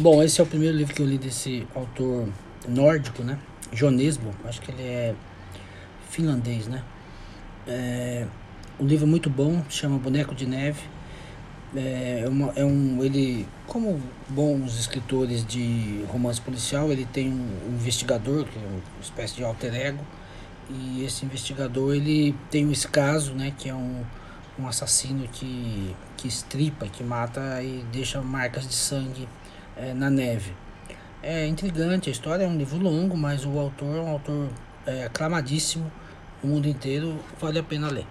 Bom, esse é o primeiro livro que eu li desse autor nórdico, né? Jonesbo, acho que ele é finlandês, né? É, um livro muito bom, chama Boneco de Neve. É, é, uma, é um, ele, como bons escritores de romance policial, ele tem um, um investigador, que é uma espécie de alter ego, e esse investigador ele tem esse caso, né, que é um, um assassino que, que estripa, que mata e deixa marcas de sangue é, na neve. É intrigante, a história é um livro longo, mas o autor é um autor é, aclamadíssimo no mundo inteiro, vale a pena ler.